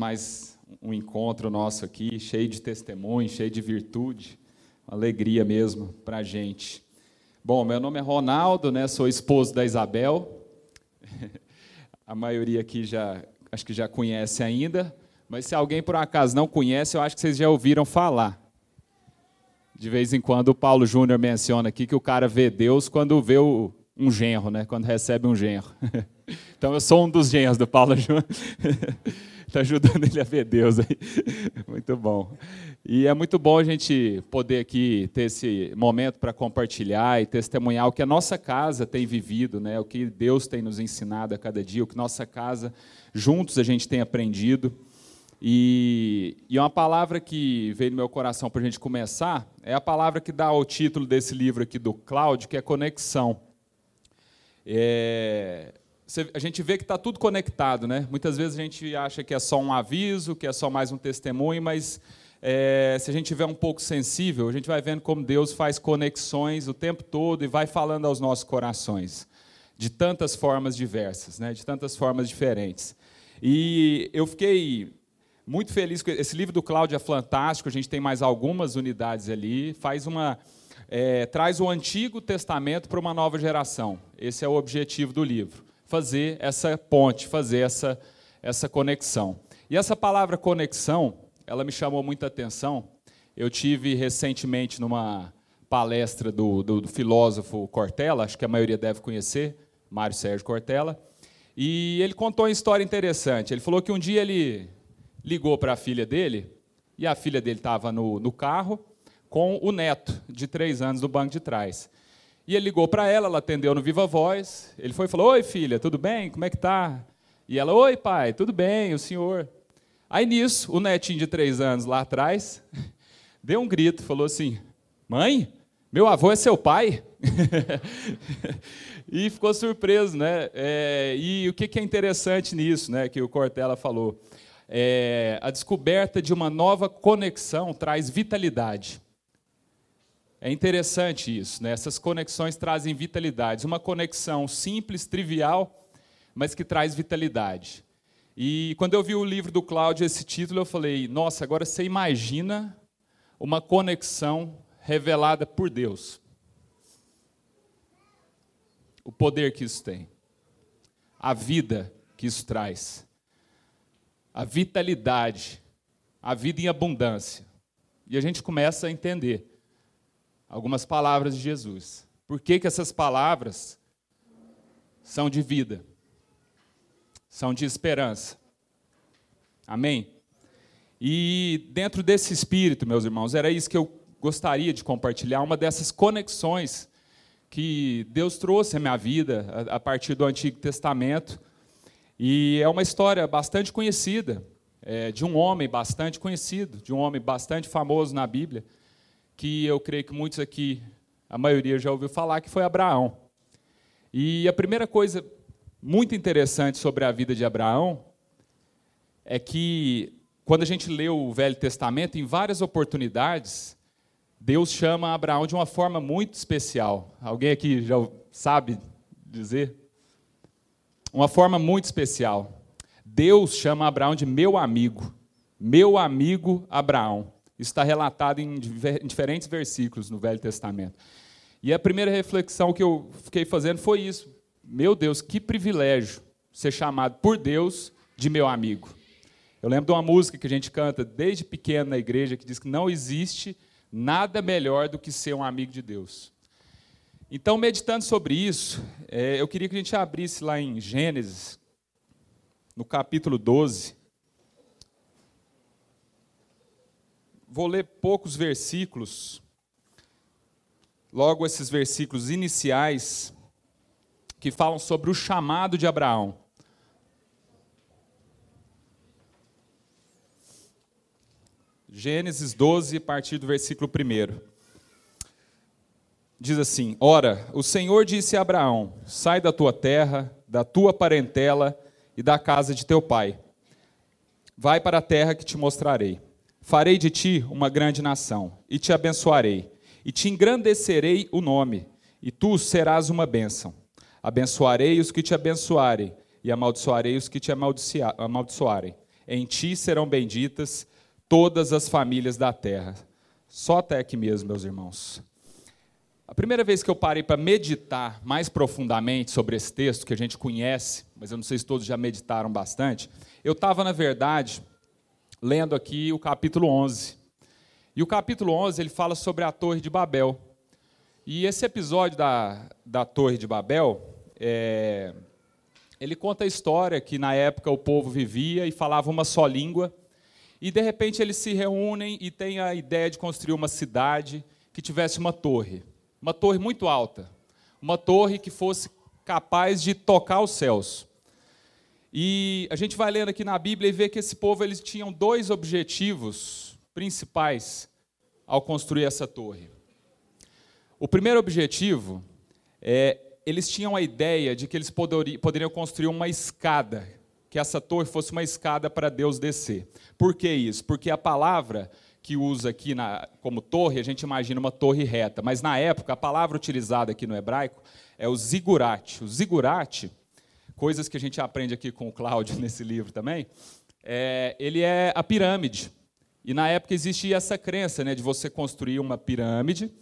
mais um encontro nosso aqui, cheio de testemunho, cheio de virtude, uma alegria mesmo para a gente. Bom, meu nome é Ronaldo, né? Sou esposo da Isabel. A maioria aqui já, acho que já conhece ainda, mas se alguém por acaso não conhece, eu acho que vocês já ouviram falar. De vez em quando o Paulo Júnior menciona aqui que o cara vê Deus quando vê o, um genro, né? Quando recebe um genro. Então eu sou um dos genros do Paulo Júnior. Está ajudando ele a ver Deus aí. Muito bom. E é muito bom a gente poder aqui ter esse momento para compartilhar e testemunhar o que a nossa casa tem vivido, né? o que Deus tem nos ensinado a cada dia, o que nossa casa, juntos, a gente tem aprendido. E, e uma palavra que veio no meu coração para a gente começar é a palavra que dá o título desse livro aqui do Cláudio, que é conexão. É, a gente vê que está tudo conectado, né? Muitas vezes a gente acha que é só um aviso, que é só mais um testemunho, mas é, se a gente tiver um pouco sensível, a gente vai vendo como Deus faz conexões o tempo todo e vai falando aos nossos corações, de tantas formas diversas, né? de tantas formas diferentes. E eu fiquei muito feliz com esse livro do Cláudio é fantástico, a gente tem mais algumas unidades ali, faz uma é, traz o Antigo Testamento para uma nova geração. Esse é o objetivo do livro fazer essa ponte, fazer essa, essa conexão. E essa palavra conexão, ela me chamou muita atenção. Eu tive recentemente numa palestra do, do, do filósofo Cortella, acho que a maioria deve conhecer, Mário Sérgio Cortella, e ele contou uma história interessante. Ele falou que um dia ele ligou para a filha dele, e a filha dele estava no, no carro com o neto, de três anos, no banco de trás. E ele ligou para ela, ela atendeu no Viva Voz. Ele foi e falou: Oi, filha, tudo bem? Como é que tá? E ela: Oi, pai, tudo bem, o senhor? Aí nisso, o netinho de três anos lá atrás deu um grito, falou assim: Mãe, meu avô é seu pai? e ficou surpreso, né? É, e o que é interessante nisso, né? Que o Cortella falou. É, a descoberta de uma nova conexão traz vitalidade. É interessante isso, né? essas conexões trazem vitalidade. Uma conexão simples, trivial, mas que traz vitalidade. E quando eu vi o livro do Cláudio, esse título, eu falei: nossa, agora você imagina uma conexão revelada por Deus. O poder que isso tem, a vida que isso traz, a vitalidade, a vida em abundância. E a gente começa a entender algumas palavras de Jesus. Por que, que essas palavras são de vida? São de esperança. Amém? E dentro desse espírito, meus irmãos, era isso que eu gostaria de compartilhar, uma dessas conexões que Deus trouxe à minha vida a partir do Antigo Testamento. E é uma história bastante conhecida, é, de um homem bastante conhecido, de um homem bastante famoso na Bíblia, que eu creio que muitos aqui, a maioria já ouviu falar, que foi Abraão. E a primeira coisa muito interessante sobre a vida de Abraão é que, quando a gente lê o Velho Testamento, em várias oportunidades, Deus chama Abraão de uma forma muito especial. Alguém aqui já sabe dizer? Uma forma muito especial. Deus chama Abraão de meu amigo. Meu amigo Abraão está relatado em diferentes versículos no Velho Testamento. E a primeira reflexão que eu fiquei fazendo foi isso. Meu Deus, que privilégio ser chamado por Deus de meu amigo. Eu lembro de uma música que a gente canta desde pequeno na igreja que diz que não existe nada melhor do que ser um amigo de Deus. Então, meditando sobre isso, é, eu queria que a gente abrisse lá em Gênesis, no capítulo 12. Vou ler poucos versículos, logo esses versículos iniciais, que falam sobre o chamado de Abraão. Gênesis 12, a partir do versículo 1. Diz assim: Ora, o Senhor disse a Abraão: Sai da tua terra, da tua parentela e da casa de teu pai. Vai para a terra que te mostrarei. Farei de ti uma grande nação, e te abençoarei, e te engrandecerei o nome, e tu serás uma bênção. Abençoarei os que te abençoarem, e amaldiçoarei os que te amaldiçoarem. em ti serão benditas todas as famílias da terra. Só até aqui mesmo, meus irmãos. A primeira vez que eu parei para meditar mais profundamente sobre esse texto, que a gente conhece, mas eu não sei se todos já meditaram bastante, eu estava, na verdade, lendo aqui o capítulo 11. E o capítulo 11 ele fala sobre a Torre de Babel. E esse episódio da, da Torre de Babel, é, ele conta a história que na época o povo vivia e falava uma só língua, e de repente eles se reúnem e têm a ideia de construir uma cidade que tivesse uma torre, uma torre muito alta, uma torre que fosse capaz de tocar os céus. E a gente vai lendo aqui na Bíblia e vê que esse povo eles tinham dois objetivos principais ao construir essa torre. O primeiro objetivo é eles tinham a ideia de que eles poderiam construir uma escada, que essa torre fosse uma escada para Deus descer. Por que isso? Porque a palavra que usa aqui na, como torre, a gente imagina uma torre reta, mas na época a palavra utilizada aqui no hebraico é o zigurate. O zigurate, coisas que a gente aprende aqui com o Cláudio nesse livro também, é, ele é a pirâmide. E na época existia essa crença né, de você construir uma pirâmide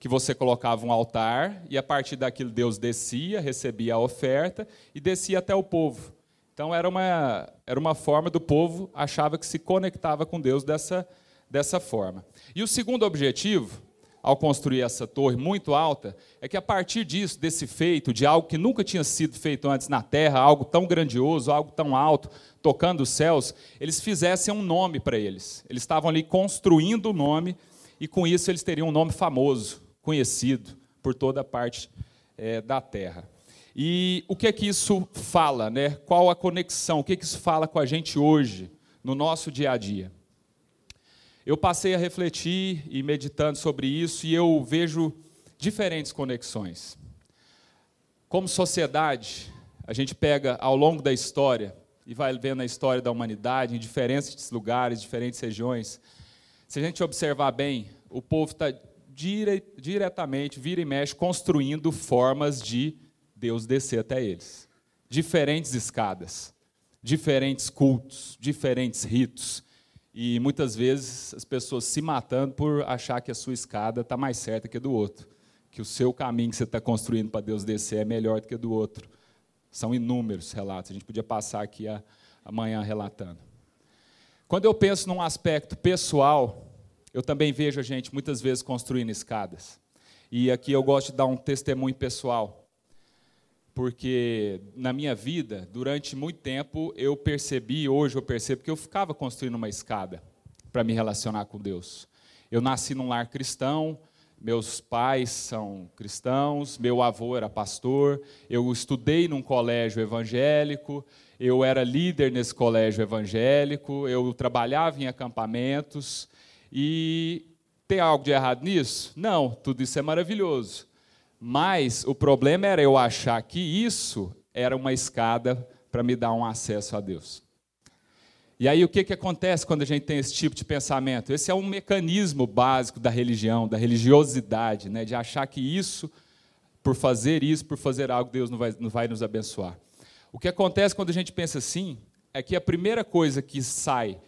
que você colocava um altar e a partir daquilo Deus descia, recebia a oferta e descia até o povo. Então era uma, era uma forma do povo achava que se conectava com Deus dessa, dessa forma. E o segundo objetivo, ao construir essa torre muito alta, é que a partir disso, desse feito, de algo que nunca tinha sido feito antes na terra, algo tão grandioso, algo tão alto, tocando os céus, eles fizessem um nome para eles. Eles estavam ali construindo o nome e com isso eles teriam um nome famoso conhecido por toda a parte é, da terra. E o que é que isso fala, né? Qual a conexão? O que é que isso fala com a gente hoje, no nosso dia a dia? Eu passei a refletir e meditando sobre isso e eu vejo diferentes conexões. Como sociedade, a gente pega ao longo da história e vai vendo a história da humanidade em diferentes lugares, diferentes regiões. Se a gente observar bem, o povo está dire, diretamente, vira e mexe, construindo formas de Deus descer até eles. Diferentes escadas, diferentes cultos, diferentes ritos. E muitas vezes as pessoas se matando por achar que a sua escada está mais certa que a do outro. Que o seu caminho que você está construindo para Deus descer é melhor do que o do outro. São inúmeros relatos. A gente podia passar aqui a, amanhã relatando. Quando eu penso num aspecto pessoal, eu também vejo a gente muitas vezes construindo escadas. E aqui eu gosto de dar um testemunho pessoal, porque na minha vida, durante muito tempo, eu percebi, hoje eu percebo, que eu ficava construindo uma escada para me relacionar com Deus. Eu nasci num lar cristão, meus pais são cristãos, meu avô era pastor, eu estudei num colégio evangélico, eu era líder nesse colégio evangélico, eu trabalhava em acampamentos, e tem algo de errado nisso? Não, tudo isso é maravilhoso. Mas o problema era eu achar que isso era uma escada para me dar um acesso a Deus. E aí o que, que acontece quando a gente tem esse tipo de pensamento? Esse é um mecanismo básico da religião, da religiosidade, né? de achar que isso, por fazer isso, por fazer algo, Deus não vai, não vai nos abençoar. O que acontece quando a gente pensa assim é que a primeira coisa que sai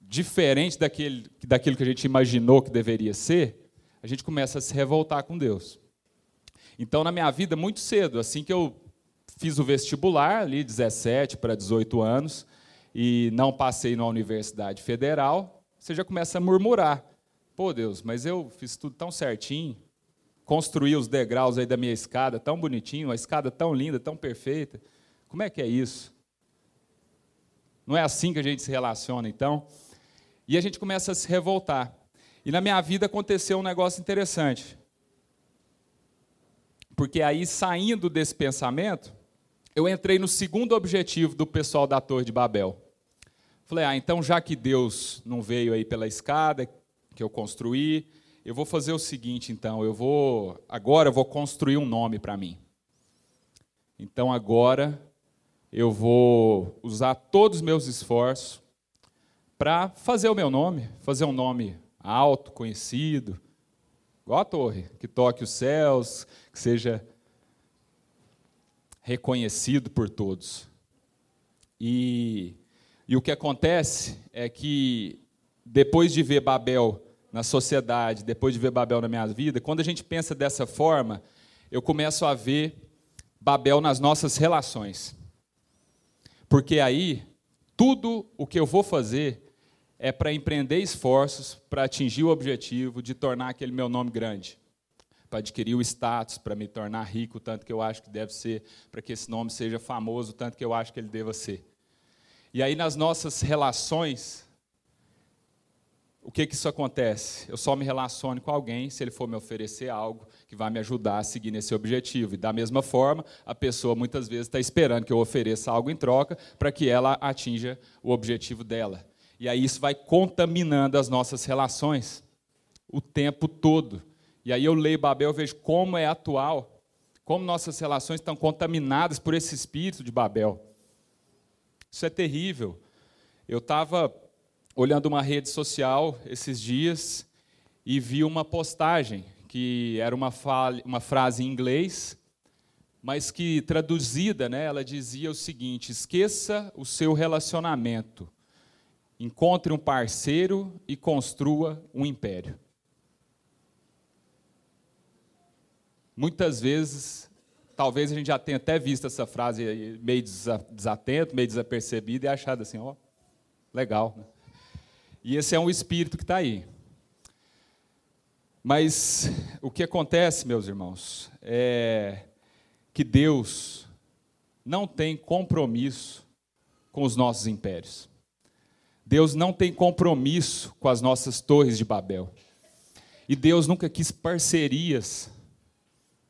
diferente daquele, daquilo que a gente imaginou que deveria ser, a gente começa a se revoltar com Deus. Então, na minha vida, muito cedo, assim que eu fiz o vestibular, ali 17 para 18 anos, e não passei na Universidade Federal, você já começa a murmurar. Pô, Deus, mas eu fiz tudo tão certinho, construí os degraus aí da minha escada tão bonitinho, uma escada tão linda, tão perfeita. Como é que é isso? Não é assim que a gente se relaciona, então? E a gente começa a se revoltar. E na minha vida aconteceu um negócio interessante. Porque aí, saindo desse pensamento, eu entrei no segundo objetivo do pessoal da Torre de Babel. Falei, ah, então já que Deus não veio aí pela escada que eu construí, eu vou fazer o seguinte, então, eu vou, agora eu vou construir um nome para mim. Então agora eu vou usar todos os meus esforços para fazer o meu nome, fazer um nome alto, conhecido, igual a torre, que toque os céus, que seja reconhecido por todos. E E o que acontece é que, depois de ver Babel na sociedade, depois de ver Babel na minha vida, quando a gente pensa dessa forma, eu começo a ver Babel nas nossas relações. Porque aí, tudo o que eu vou fazer é para empreender esforços para atingir o objetivo de tornar aquele meu nome grande, para adquirir o status, para me tornar rico, tanto que eu acho que deve ser, para que esse nome seja famoso, tanto que eu acho que ele deva ser. E aí, nas nossas relações, o que, que isso acontece? Eu só me relaciono com alguém se ele for me oferecer algo que vai me ajudar a seguir nesse objetivo. E da mesma forma, a pessoa muitas vezes está esperando que eu ofereça algo em troca para que ela atinja o objetivo dela. E aí isso vai contaminando as nossas relações o tempo todo. E aí eu leio Babel e vejo como é atual, como nossas relações estão contaminadas por esse espírito de Babel. Isso é terrível. Eu estava olhando uma rede social esses dias e vi uma postagem que era uma, uma frase em inglês, mas que traduzida, né, ela dizia o seguinte: esqueça o seu relacionamento, encontre um parceiro e construa um império. Muitas vezes talvez a gente já tenha até visto essa frase meio desatento, meio desapercebida e achado assim, ó, legal. Né? E esse é um espírito que está aí. Mas o que acontece, meus irmãos, é que Deus não tem compromisso com os nossos impérios. Deus não tem compromisso com as nossas torres de Babel. E Deus nunca quis parcerias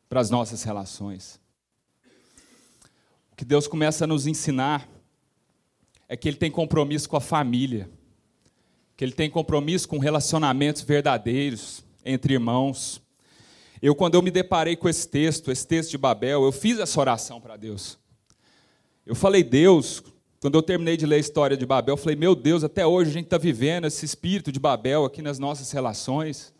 para as nossas relações. O que Deus começa a nos ensinar é que Ele tem compromisso com a família, que Ele tem compromisso com relacionamentos verdadeiros entre irmãos. Eu, quando eu me deparei com esse texto, esse texto de Babel, eu fiz essa oração para Deus. Eu falei, Deus, quando eu terminei de ler a história de Babel, eu falei, meu Deus, até hoje a gente está vivendo esse espírito de Babel aqui nas nossas relações.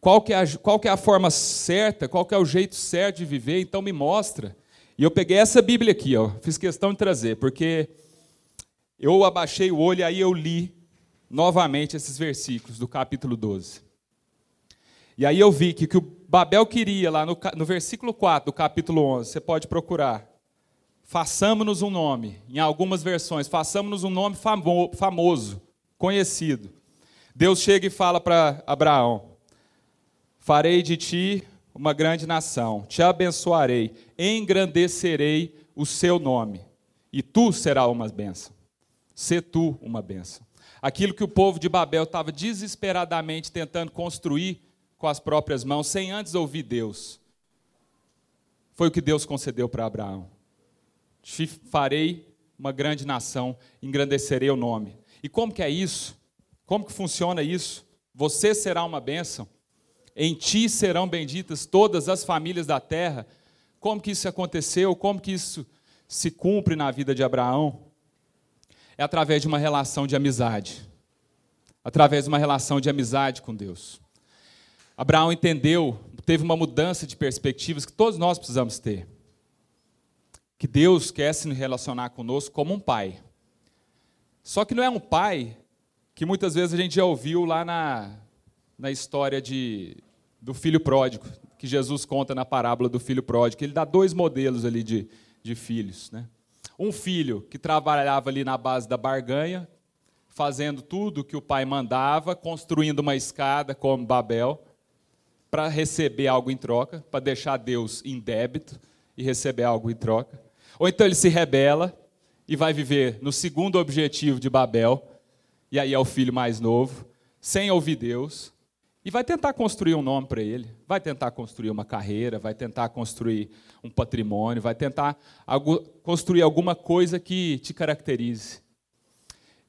Qual que, é a, qual que é a forma certa, qual que é o jeito certo de viver, então me mostra. E eu peguei essa Bíblia aqui, ó, fiz questão de trazer, porque eu abaixei o olho e aí eu li novamente esses versículos do capítulo 12. E aí eu vi que o que o Babel queria lá no, no versículo 4 do capítulo 11, você pode procurar. Façamos-nos um nome, em algumas versões, façamos-nos um nome famo, famoso, conhecido. Deus chega e fala para Abraão: Farei de ti uma grande nação, te abençoarei, engrandecerei o seu nome, e tu serás uma bênção. Se tu uma bênção. Aquilo que o povo de Babel estava desesperadamente tentando construir com as próprias mãos, sem antes ouvir Deus, foi o que Deus concedeu para Abraão. Te farei uma grande nação, engrandecerei o nome. E como que é isso? Como que funciona isso? Você será uma bênção. Em ti serão benditas todas as famílias da terra. Como que isso aconteceu? Como que isso se cumpre na vida de Abraão? É através de uma relação de amizade. Através de uma relação de amizade com Deus. Abraão entendeu, teve uma mudança de perspectivas que todos nós precisamos ter. Que Deus quer se relacionar conosco como um pai. Só que não é um pai que muitas vezes a gente já ouviu lá na, na história de, do filho pródigo, que Jesus conta na parábola do filho pródigo. Ele dá dois modelos ali de, de filhos. Né? Um filho que trabalhava ali na base da barganha, fazendo tudo que o pai mandava, construindo uma escada como Babel, para receber algo em troca, para deixar Deus em débito e receber algo em troca. Ou então ele se rebela e vai viver no segundo objetivo de Babel, e aí é o filho mais novo, sem ouvir Deus, e vai tentar construir um nome para ele, vai tentar construir uma carreira, vai tentar construir um patrimônio, vai tentar construir alguma coisa que te caracterize.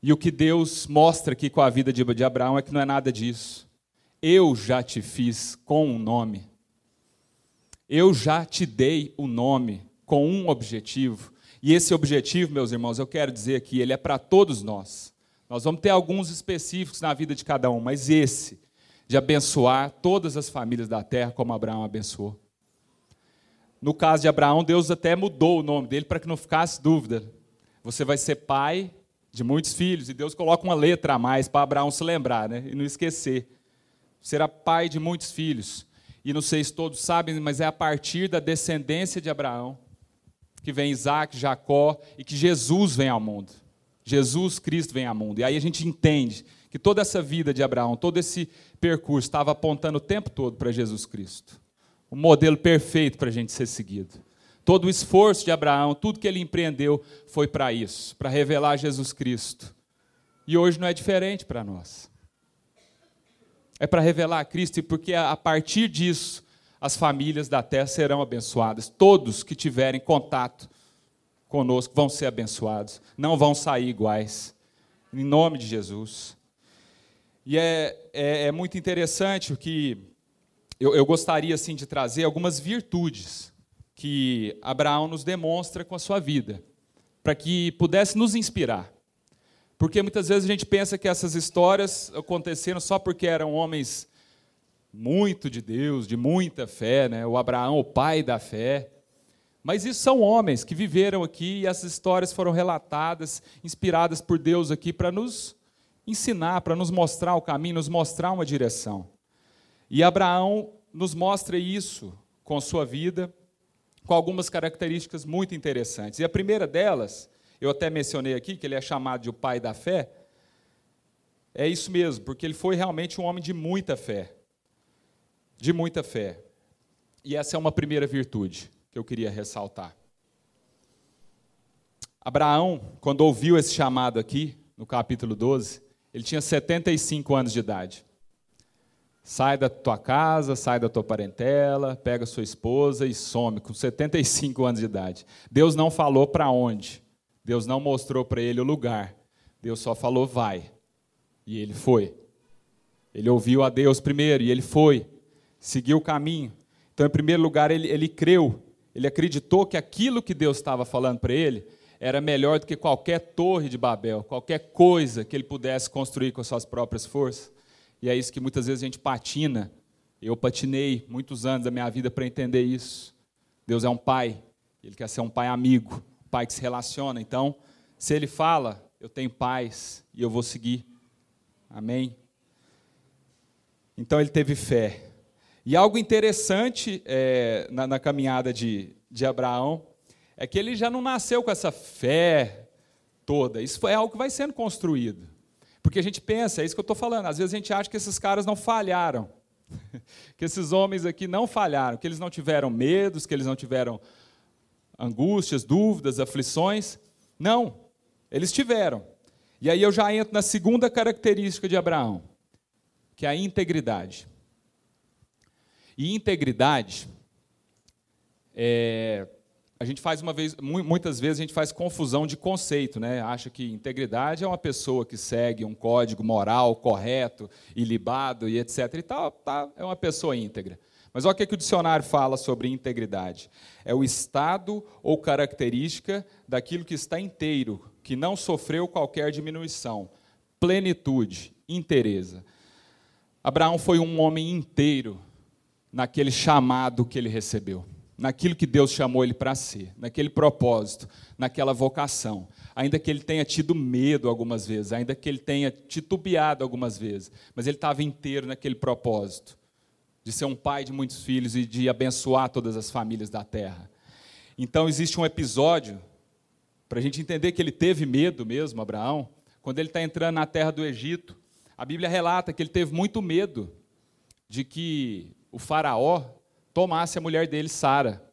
E o que Deus mostra aqui com a vida de Abraão é que não é nada disso. Eu já te fiz com um nome. Eu já te dei o nome com um objetivo. E esse objetivo, meus irmãos, eu quero dizer aqui, ele é para todos nós. Nós vamos ter alguns específicos na vida de cada um, mas esse de abençoar todas as famílias da terra, como Abraão abençoou. No caso de Abraão, Deus até mudou o nome dele para que não ficasse dúvida. você vai ser pai de muitos filhos. E Deus coloca uma letra a mais para Abraão se lembrar né? e não esquecer. Será pai de muitos filhos. E não sei se todos sabem, mas é a partir da descendência de Abraão que vem Isaac, Jacó e que Jesus vem ao mundo. Jesus Cristo vem ao mundo. E aí a gente entende que toda essa vida de Abraão, todo esse percurso estava apontando o tempo todo para Jesus Cristo. O modelo perfeito para a gente ser seguido. Todo o esforço de Abraão, tudo que ele empreendeu foi para isso, para revelar Jesus Cristo. E hoje não é diferente para nós. É para revelar Cristo, e porque a partir disso as famílias da terra serão abençoadas. Todos que tiverem contato conosco vão ser abençoados, não vão sair iguais. Em nome de Jesus. E é, é, é muito interessante o que eu, eu gostaria assim de trazer algumas virtudes que Abraão nos demonstra com a sua vida, para que pudesse nos inspirar. Porque muitas vezes a gente pensa que essas histórias aconteceram só porque eram homens muito de Deus, de muita fé, né? o Abraão, o pai da fé. Mas isso são homens que viveram aqui e essas histórias foram relatadas, inspiradas por Deus aqui para nos ensinar, para nos mostrar o caminho, nos mostrar uma direção. E Abraão nos mostra isso com sua vida, com algumas características muito interessantes. E a primeira delas, eu até mencionei aqui, que ele é chamado de o pai da fé, é isso mesmo, porque ele foi realmente um homem de muita fé. De muita fé. E essa é uma primeira virtude que eu queria ressaltar. Abraão, quando ouviu esse chamado aqui, no capítulo 12, ele tinha 75 anos de idade. Sai da tua casa, sai da tua parentela, pega sua esposa e some com 75 anos de idade. Deus não falou para onde. Deus não mostrou para ele o lugar. Deus só falou vai. E ele foi. Ele ouviu a Deus primeiro e ele foi. Seguiu o caminho. Então, em primeiro lugar, ele, ele creu. Ele acreditou que aquilo que Deus estava falando para ele era melhor do que qualquer torre de Babel, qualquer coisa que ele pudesse construir com suas próprias forças. E é isso que muitas vezes a gente patina. Eu patinei muitos anos da minha vida para entender isso. Deus é um pai, ele quer ser um pai amigo, pai que se relaciona. Então, se ele fala, eu tenho paz e eu vou seguir. Amém? Então ele teve fé. E algo interessante é, na, na, caminhada de, de Abraão é que ele já não nasceu com essa fé toda. Isso é algo que vai sendo construído. Porque a gente pensa, é isso que eu estou falando, às vezes a gente acha que esses caras não falharam, que esses homens aqui não falharam, que eles não tiveram medos, que eles não tiveram angústias, dúvidas, aflições. Não, eles tiveram. E aí eu já entro na segunda característica de Abraão, que é a integridade. E integridade é, a gente faz uma vez, muitas vezes a gente faz confusão de conceito, né? Acha que integridade é uma pessoa que segue um código moral correto, ilibado e etc. E tal, tá, é uma pessoa íntegra. Mas olha o que, que o dicionário fala sobre integridade: é o estado ou característica daquilo que está inteiro, que não sofreu qualquer diminuição, plenitude, inteireza. Abraão foi um homem inteiro naquele chamado que ele recebeu naquilo que Deus chamou ele para ser, naquele propósito, naquela vocação. Ainda que ele tenha tido medo algumas vezes, ainda que ele tenha titubeado algumas vezes, mas ele estava inteiro naquele propósito de ser um pai de muitos filhos e de abençoar todas as famílias da terra. Então existe um episódio para a gente entender que ele teve medo mesmo, Abraão, quando ele está entrando na terra do Egito. A Bíblia relata que ele teve muito medo de que o faraó tomasse a mulher dele, Sara.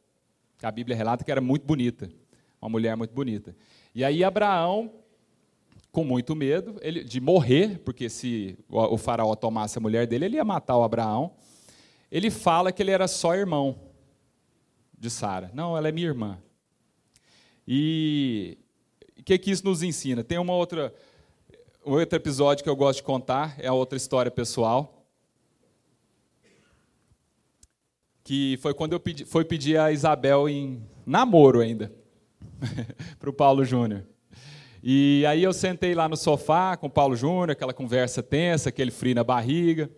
A Bíblia relata que era muito bonita, uma mulher muito bonita. E aí Abraão, com muito medo ele, de morrer, porque se o, faraó tomasse a mulher dele, ele ia matar o Abraão. Ele fala que ele era só irmão de Sara. Não, ela é minha irmã. E o que, que isso nos ensina? Tem uma outra, um outro episódio que eu gosto de contar, é a outra história pessoal. que foi quando eu pedi, foi pedir a Isabel em namoro ainda, para o Paulo Júnior. E aí eu sentei lá no sofá com o Paulo Júnior, aquela conversa tensa, aquele frio na barriga.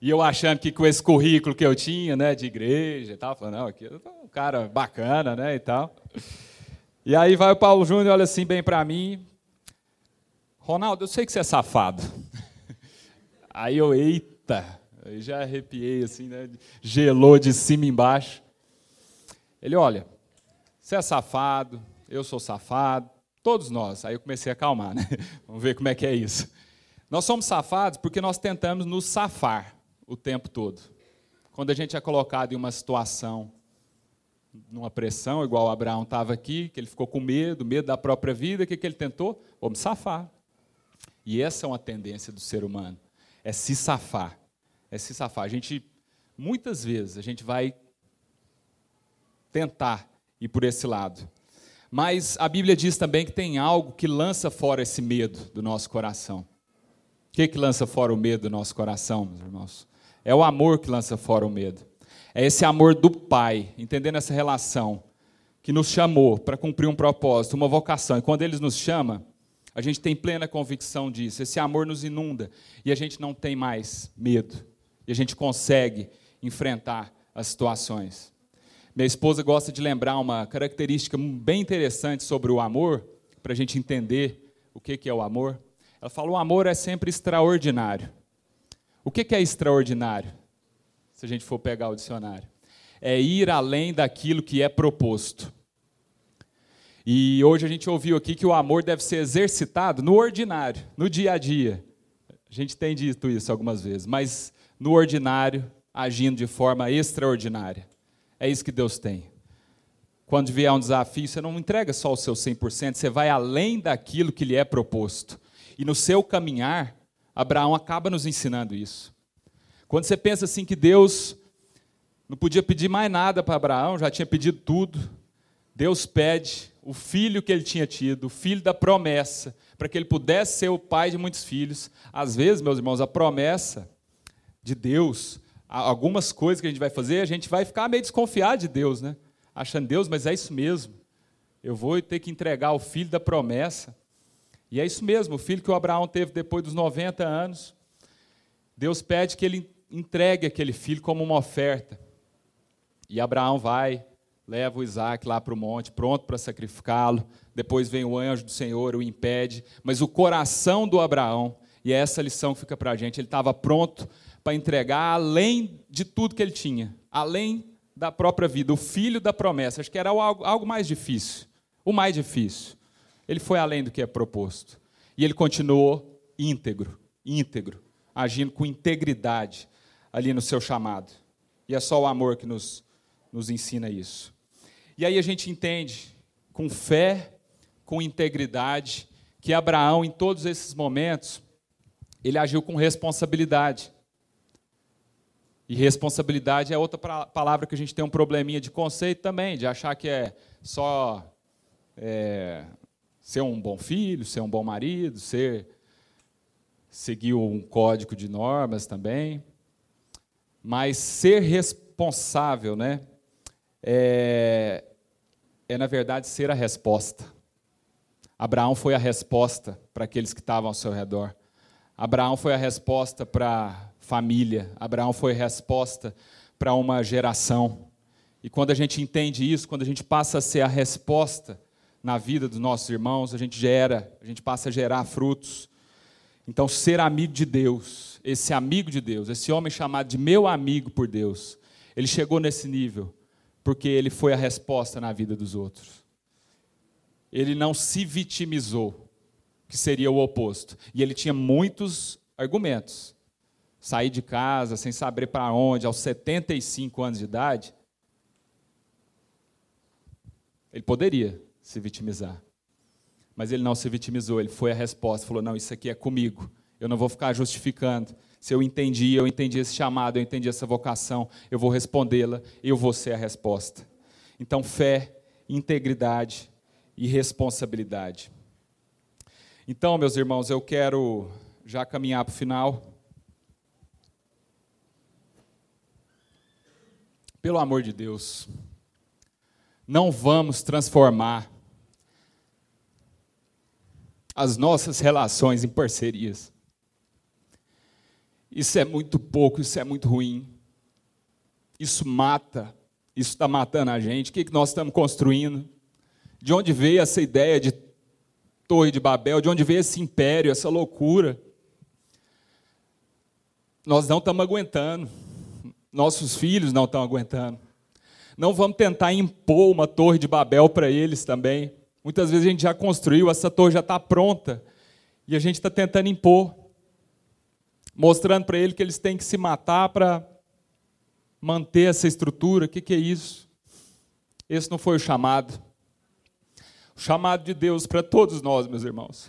E eu achando que com esse currículo que eu tinha, né, de igreja e tal, falando, não, aqui é um cara bacana, né, e tal. E aí vai o Paulo Júnior, olha assim bem para mim. Ronaldo, eu sei que você é safado. Aí eu, eita, eu já arrepiei assim, né? Gelou de cima embaixo. Ele, olha, você é safado, eu sou safado, todos nós. Aí eu comecei a acalmar, né? Vamos ver como é que é isso. Nós somos safados porque nós tentamos nos safar o tempo todo. Quando a gente é colocado em uma situação numa pressão, igual Abraão estava aqui, que ele ficou com medo, medo da própria vida, o que, que ele tentou? Vamos safar. E essa é uma tendência do ser humano, é se safar. É se safar. A gente, muitas vezes, a gente vai tentar ir por esse lado. Mas a Bíblia diz também que tem algo que lança fora esse medo do nosso coração. O que, que lança fora o medo do nosso coração, meus irmãos? É o amor que lança fora o medo. É esse amor do Pai, entendendo essa relação, que nos chamou para cumprir um propósito, uma vocação. E quando Ele nos chama, a gente tem plena convicção disso. Esse amor nos inunda e a gente não tem mais medo. E a gente consegue enfrentar as situações. Minha esposa gosta de lembrar uma característica bem interessante sobre o amor, para a gente entender o que é o amor. Ela fala: o amor é sempre extraordinário. O que é extraordinário? se a gente for pegar o dicionário. É ir além daquilo que é proposto. E hoje a gente ouviu aqui que o amor deve ser exercitado no ordinário, no dia a dia. A gente tem dito isso algumas vezes, mas no ordinário, agindo de forma extraordinária. É isso que Deus tem. Quando vier um desafio, você não entrega só o seu 100%, você vai além daquilo que lhe é proposto. E no seu caminhar, Abraão acaba nos ensinando isso. Quando você pensa assim que Deus não podia pedir mais nada para Abraão, já tinha pedido tudo, Deus pede o filho que ele tinha tido, o filho da promessa, para que ele pudesse ser o pai de muitos filhos. Às vezes, meus irmãos, a promessa de Deus, algumas coisas que a gente vai fazer, a gente vai ficar meio desconfiado de Deus, né? Achando, Deus, mas é isso mesmo. Eu vou ter que entregar o filho da promessa. E é isso mesmo, o filho que o Abraão teve depois dos 90 anos. Deus pede que ele entregue aquele filho como uma oferta. E Abraão vai, leva o Isaac lá para o monte, pronto para sacrificá-lo. Depois vem o anjo do Senhor, o impede. Mas o coração do Abraão, e é essa lição que fica para a gente, ele estava pronto para entregar além de tudo que ele tinha, além da própria vida, o filho da promessa. Acho que era algo, algo mais difícil, o mais difícil. Ele foi além do que é proposto. E ele continuou íntegro, íntegro, agindo com integridade, ali no seu chamado. E é só o amor que nos, nos ensina isso. E aí a gente entende, com fé, com integridade, que Abraão, em todos esses momentos, ele agiu com responsabilidade. E responsabilidade é outra palavra que a gente tem um probleminha de conceito também, de achar que é só é, ser um bom filho, ser um bom marido, ser seguir um código de normas também. Mas ser responsável, né? É, é na verdade ser a resposta. Abraão foi a resposta para aqueles que estavam ao seu redor. Abraão foi a resposta para a família. Abraão foi a resposta para uma geração. E quando a gente entende isso, quando a gente passa a ser a resposta na vida dos nossos irmãos, a gente gera, a gente passa a gerar frutos. Então, ser amigo de Deus esse amigo de Deus, esse homem chamado de meu amigo por Deus, ele chegou nesse nível porque ele foi a resposta na vida dos outros. Ele não se vitimizou, que seria o oposto. E ele tinha muitos argumentos. Sair de casa sem saber para onde, aos 75 anos de idade, ele poderia se vitimizar. Mas ele não se vitimizou, ele foi a resposta, falou: não, isso aqui é comigo. Eu não vou ficar justificando. Se eu entendi, eu entendi esse chamado, eu entendi essa vocação, eu vou respondê-la, eu vou ser a resposta. Então, fé, integridade e responsabilidade. Então, meus irmãos, eu quero já caminhar para o final. Pelo amor de Deus, não vamos transformar as nossas relações em parcerias. Isso é muito pouco, isso é muito ruim. Isso mata, isso está matando a gente. O que nós estamos construindo? De onde veio essa ideia de Torre de Babel? De onde veio esse império, essa loucura? Nós não estamos aguentando. Nossos filhos não estão aguentando. Não vamos tentar impor uma Torre de Babel para eles também. Muitas vezes a gente já construiu, essa torre já está pronta. E a gente está tentando impor. Mostrando para eles que eles têm que se matar para manter essa estrutura. O que, que é isso? Esse não foi o chamado. O chamado de Deus para todos nós, meus irmãos,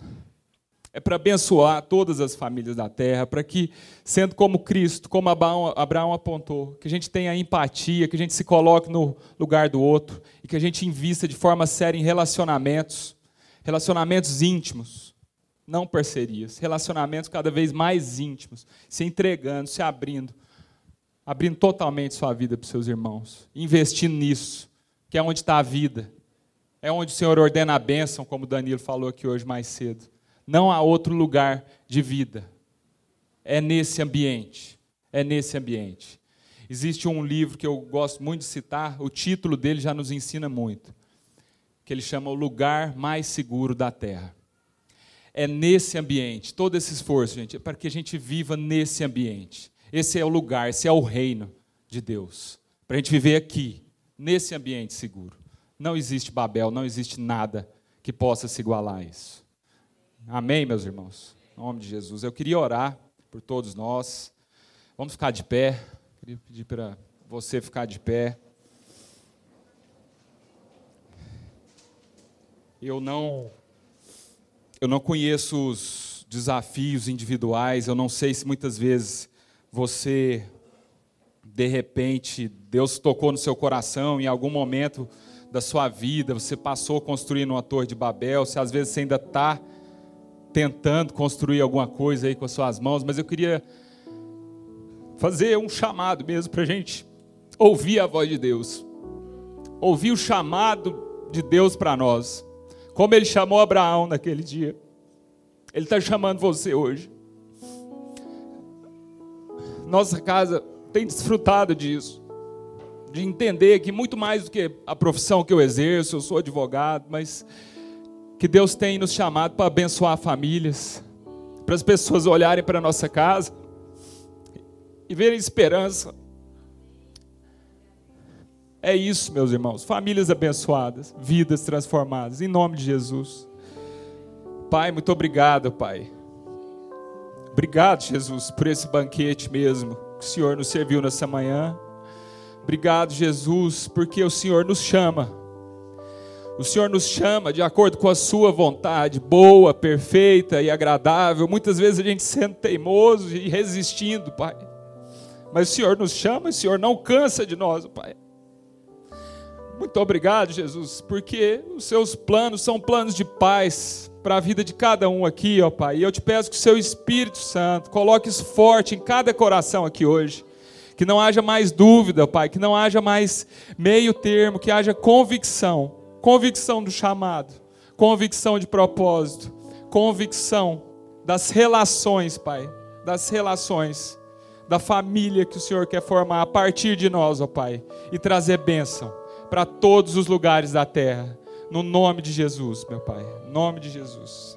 é para abençoar todas as famílias da terra, para que, sendo como Cristo, como Abraão, apontou, que a gente tenha empatia, que a gente se coloque no lugar do outro e que a gente invista de forma séria em relacionamentos, relacionamentos íntimos, não parcerias, relacionamentos cada vez mais íntimos, se entregando, se abrindo, abrindo totalmente sua vida para os seus irmãos, investindo nisso, que é onde está a vida é onde o Senhor ordena a bênção, como Danilo falou aqui hoje mais cedo. Não há outro lugar de vida. É nesse ambiente. É nesse ambiente. Existe um livro que eu gosto muito de citar, o título dele já nos ensina muito, que ele chama O Lugar Mais Seguro da Terra. É nesse ambiente, todo esse esforço, gente, é para que a gente viva nesse ambiente. Esse é o lugar, esse é o reino de Deus. Para a gente viver aqui, nesse ambiente seguro. Não existe Babel, não existe nada que possa se igualar a isso. Amém, meus irmãos? Em nome de Jesus. Eu queria orar por todos nós. Vamos ficar de pé. Queria pedir para você ficar de pé. Eu não eu não conheço os desafios individuais, eu não sei se muitas vezes você de repente Deus tocou no seu coração em algum momento da sua vida, você passou construindo uma torre de Babel, se às vezes você ainda está tentando construir alguma coisa aí com as suas mãos, mas eu queria fazer um chamado mesmo para a gente ouvir a voz de Deus, ouvir o chamado de Deus para nós, como Ele chamou Abraão naquele dia, Ele está chamando você hoje. Nossa casa tem desfrutado disso. De entender que muito mais do que a profissão que eu exerço, eu sou advogado, mas que Deus tem nos chamado para abençoar famílias, para as pessoas olharem para a nossa casa e verem esperança. É isso, meus irmãos, famílias abençoadas, vidas transformadas, em nome de Jesus. Pai, muito obrigado, Pai. Obrigado, Jesus, por esse banquete mesmo que o Senhor nos serviu nessa manhã. Obrigado, Jesus, porque o Senhor nos chama. O Senhor nos chama de acordo com a Sua vontade, boa, perfeita e agradável. Muitas vezes a gente sendo teimoso e resistindo, Pai. Mas o Senhor nos chama o Senhor não cansa de nós, Pai. Muito obrigado, Jesus, porque os seus planos são planos de paz para a vida de cada um aqui, ó Pai. E eu te peço que o seu Espírito Santo coloque isso forte em cada coração aqui hoje que não haja mais dúvida, Pai, que não haja mais meio termo, que haja convicção, convicção do chamado, convicção de propósito, convicção das relações, Pai, das relações, da família que o Senhor quer formar a partir de nós, ó Pai, e trazer bênção para todos os lugares da terra, no nome de Jesus, meu Pai, no nome de Jesus.